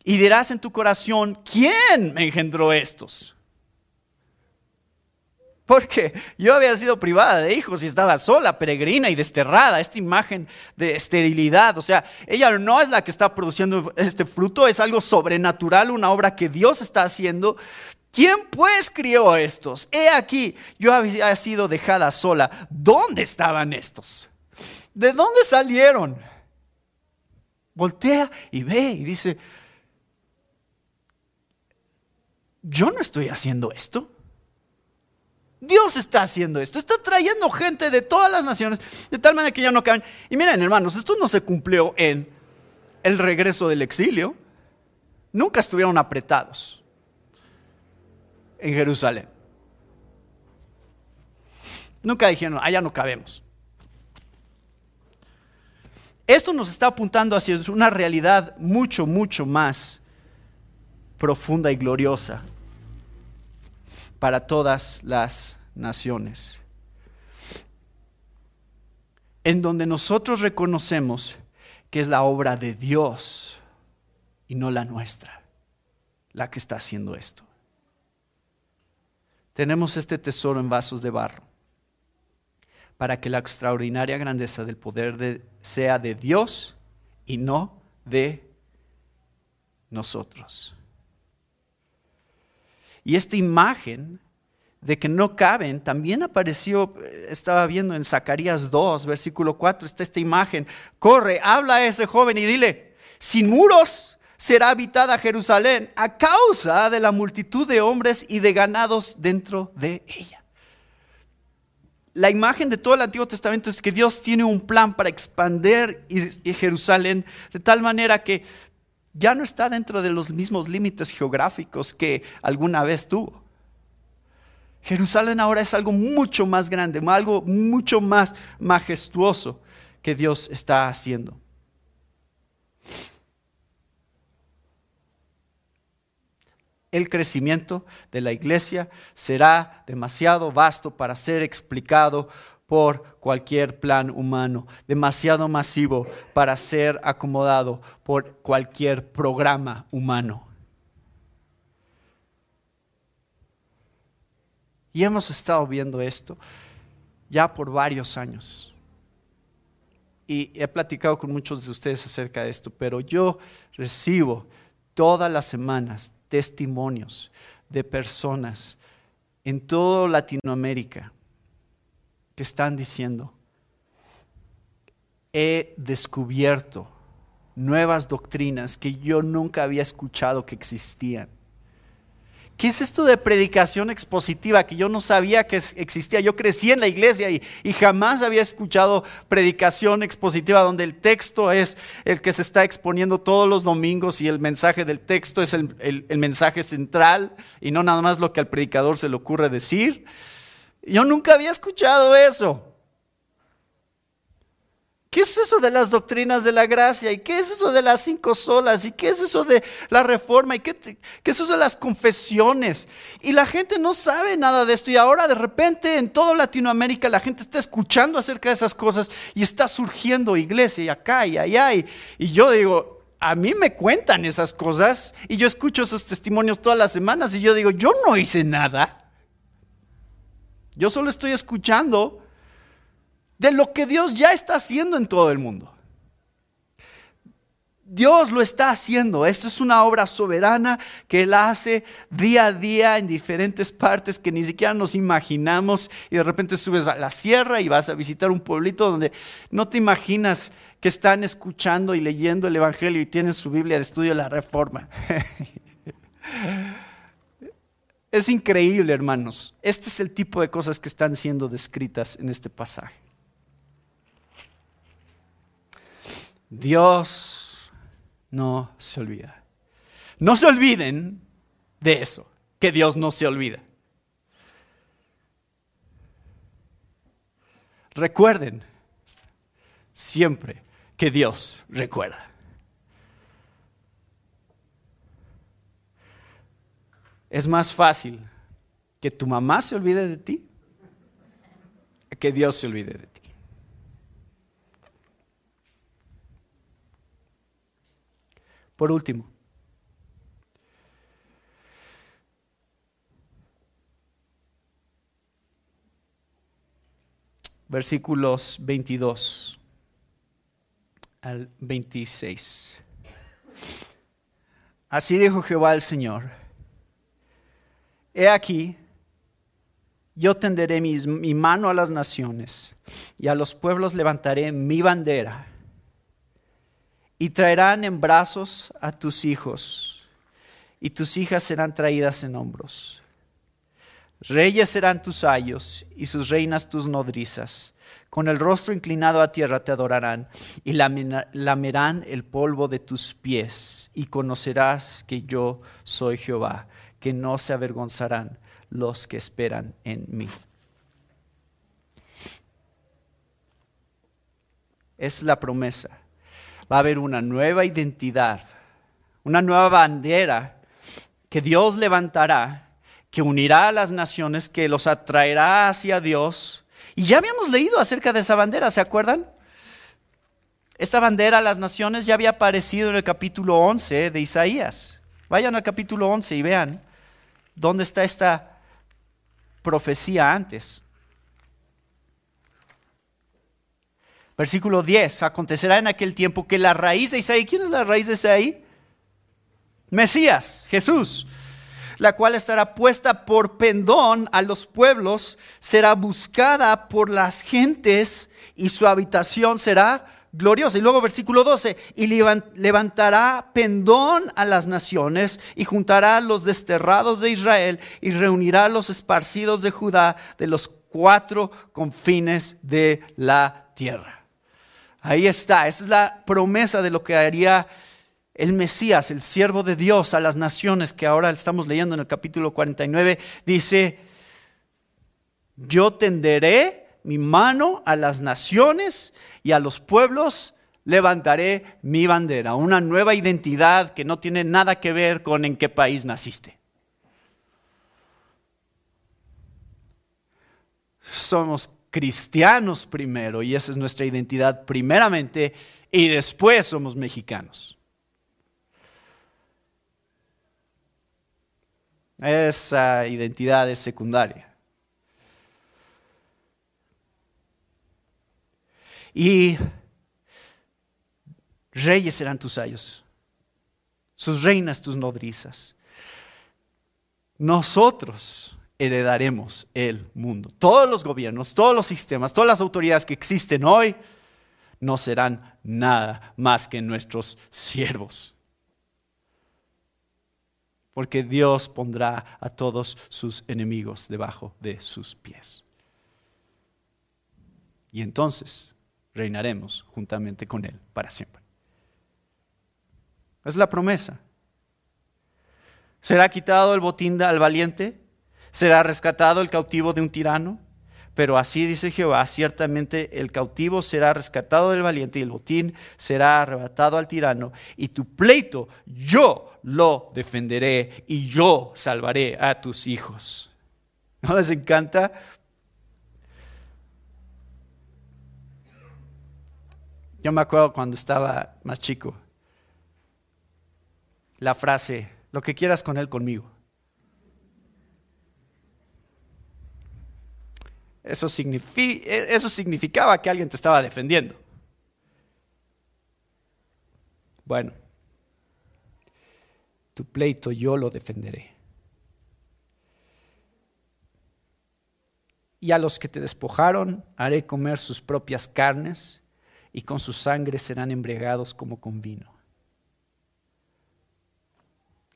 y dirás en tu corazón, ¿quién me engendró estos? Porque yo había sido privada de hijos y estaba sola, peregrina y desterrada. Esta imagen de esterilidad. O sea, ella no es la que está produciendo este fruto, es algo sobrenatural, una obra que Dios está haciendo. ¿Quién pues crió estos? He aquí, yo había sido dejada sola. ¿Dónde estaban estos? ¿De dónde salieron? Voltea y ve y dice, yo no estoy haciendo esto. Dios está haciendo esto, está trayendo gente de todas las naciones, de tal manera que ya no caben. Y miren, hermanos, esto no se cumplió en el regreso del exilio. Nunca estuvieron apretados en Jerusalén. Nunca dijeron, allá no cabemos. Esto nos está apuntando hacia una realidad mucho, mucho más profunda y gloriosa para todas las naciones. en donde nosotros reconocemos que es la obra de Dios y no la nuestra la que está haciendo esto. Tenemos este tesoro en vasos de barro para que la extraordinaria grandeza del poder sea de Dios y no de nosotros. Y esta imagen de que no caben, también apareció, eh, estaba viendo en Zacarías 2, versículo 4, está esta imagen. Corre, habla a ese joven y dile, sin muros será habitada Jerusalén a causa de la multitud de hombres y de ganados dentro de ella. La imagen de todo el Antiguo Testamento es que Dios tiene un plan para expandir Jerusalén de tal manera que ya no está dentro de los mismos límites geográficos que alguna vez tuvo. Jerusalén ahora es algo mucho más grande, algo mucho más majestuoso que Dios está haciendo. El crecimiento de la iglesia será demasiado vasto para ser explicado por cualquier plan humano, demasiado masivo para ser acomodado por cualquier programa humano. Y hemos estado viendo esto ya por varios años. Y he platicado con muchos de ustedes acerca de esto, pero yo recibo todas las semanas testimonios de personas en toda Latinoamérica que están diciendo, he descubierto nuevas doctrinas que yo nunca había escuchado que existían. ¿Qué es esto de predicación expositiva que yo no sabía que existía? Yo crecí en la iglesia y, jamás había escuchado predicación expositiva donde el texto es el que se está exponiendo todos los domingos y el mensaje del texto es el mensaje central y no nada más lo que al predicador se le ocurre decir. Yo nunca había escuchado eso. ¿Qué es eso de las doctrinas de la gracia? ¿Y qué es eso de las cinco solas? ¿Y qué es eso de la reforma? ¿Y qué, es eso de las confesiones? Y la gente no sabe nada de esto. Y ahora de repente en toda Latinoamérica la gente está escuchando acerca de esas cosas y está surgiendo iglesia y acá y allá. Y, y yo digo, a mí me cuentan esas cosas y yo escucho esos testimonios todas las semanas y yo digo, yo no hice nada. Yo solo estoy escuchando de lo que Dios ya está haciendo en todo el mundo. Dios lo está haciendo. Esto es una obra soberana que Él hace día a día en diferentes partes que ni siquiera nos imaginamos. Y de repente subes a la sierra y vas a visitar un pueblito donde no te imaginas que están escuchando y leyendo el Evangelio y tienen su Biblia de estudio la Reforma. es increíble, hermanos. Este es el tipo de cosas que están siendo descritas en este pasaje. Dios no se olvida. No se olviden de eso, que Dios no se olvida. Recuerden siempre que Dios recuerda. Es más fácil que tu mamá se olvide de ti que Dios se olvide de ti. Por último, versículos 22 al 26. Así dijo Jehová el Señor. He aquí, yo tenderé mi, mi, mano a las naciones y a los pueblos levantaré mi bandera y traerán en brazos a tus hijos, y tus hijas serán traídas en hombros. Reyes serán tus ayos, y sus reinas tus nodrizas. Con el rostro inclinado a tierra te adorarán, y lamerán el polvo de tus pies, y conocerás que yo soy Jehová, que no se avergonzarán los que esperan en mí. Es la promesa va a haber una nueva identidad, una nueva bandera que Dios levantará, que unirá a las naciones, que los atraerá hacia Dios. Y ya habíamos leído acerca de esa bandera, ¿se acuerdan? Esta bandera a las naciones ya había aparecido en el capítulo 11 de Isaías. Vayan al capítulo 11 y vean dónde está esta profecía antes. Versículo 10, acontecerá en aquel tiempo que la raíz de Isaí, ¿quién es la raíz de Isaí? Mesías, Jesús, la cual estará puesta por pendón a los pueblos, será buscada por las gentes y su habitación será gloriosa. Y luego versículo 12, y levantará pendón a las naciones y juntará a los desterrados de Israel y reunirá a los esparcidos de Judá de los cuatro confines de la tierra. Ahí está, esta es la promesa de lo que haría el Mesías, el siervo de Dios a las naciones que ahora estamos leyendo en el capítulo 49. Dice, yo tenderé mi mano a las naciones y a los pueblos levantaré mi bandera, una nueva identidad que no tiene nada que ver con en qué país naciste. Somos cristianos primero, y esa es nuestra identidad primeramente, y después somos mexicanos. Esa identidad es secundaria. Y reyes serán tus ayos, sus reinas tus nodrizas. Nosotros heredaremos el mundo. Todos los gobiernos, todos los sistemas, todas las autoridades que existen hoy no serán nada más que nuestros siervos. Porque Dios pondrá a todos sus enemigos debajo de sus pies. Y entonces reinaremos juntamente con Él para siempre. Es la promesa. ¿Será quitado el botín al valiente? ¿Será rescatado el cautivo de un tirano? Pero así dice Jehová, ciertamente el cautivo será rescatado del valiente y el botín será arrebatado al tirano. Y tu pleito yo lo defenderé y yo salvaré a tus hijos. ¿No les encanta? Yo me acuerdo cuando estaba más chico, la frase, lo que quieras con él conmigo. Eso, eso significaba que alguien te estaba defendiendo. Bueno, tu pleito yo lo defenderé. Y a los que te despojaron haré comer sus propias carnes y con su sangre serán embriagados como con vino.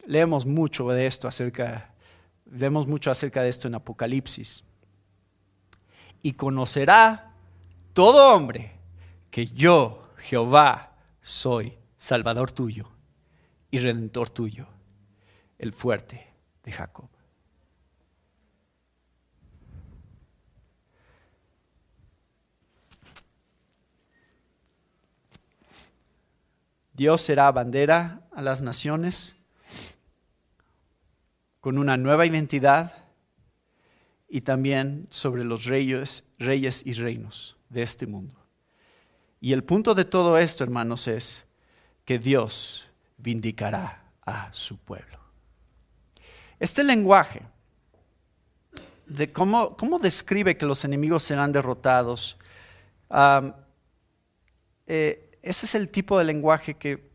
Leemos mucho de esto acerca, leemos mucho acerca de esto en Apocalipsis y conocerá todo hombre que yo, Jehová, soy Salvador tuyo y Redentor tuyo, el fuerte de Jacob. Dios será bandera a las naciones con una nueva identidad y también sobre los reyes, reyes y reinos de este mundo. Y el punto de todo esto, hermanos, es que Dios vindicará a su pueblo. Este lenguaje de cómo, cómo describe que los enemigos serán derrotados, eh, ese es el tipo de lenguaje que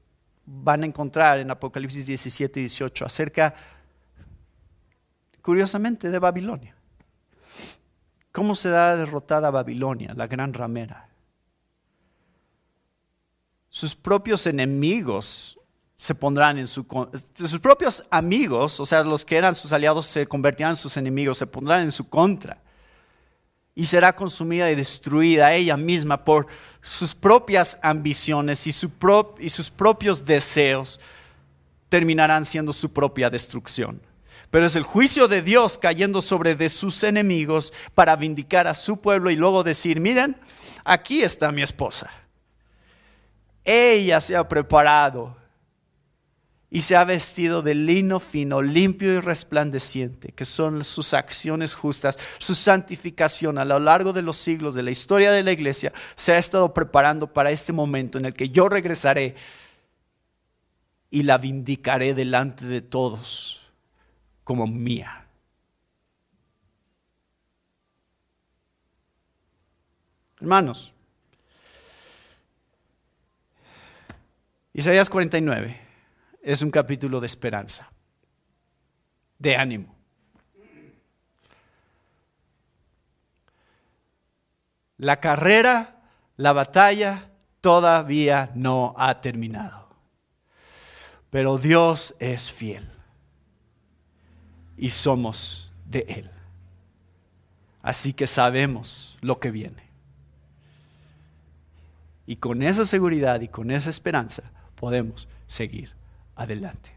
van a encontrar en Apocalipsis 17 y 18 acerca, curiosamente, de Babilonia. ¿Cómo se da derrotada Babilonia, la gran ramera? Sus propios enemigos se pondrán en su... Sus propios amigos, o sea, los que eran sus aliados, se convertirán en sus enemigos, se pondrán en su contra. Y será consumida y destruida ella misma por sus propias ambiciones y sus propios deseos terminarán siendo su propia destrucción pero es el juicio de Dios cayendo sobre de sus enemigos para vindicar a su pueblo y luego decir, miren, aquí está mi esposa. Ella se ha preparado y se ha vestido de lino fino, limpio y resplandeciente, que son sus acciones justas, su santificación a lo largo de los siglos de la historia de la iglesia, se ha estado preparando para este momento en el que yo regresaré y la vindicaré delante de todos como mía. Hermanos, Isaías 49 es un capítulo de esperanza, de ánimo. La carrera, la batalla todavía no ha terminado. Pero Dios es fiel y somos de Él. Así que sabemos lo que viene. Y con esa seguridad y con esa esperanza podemos seguir adelante.